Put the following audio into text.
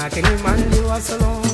I can't any man leave us alone.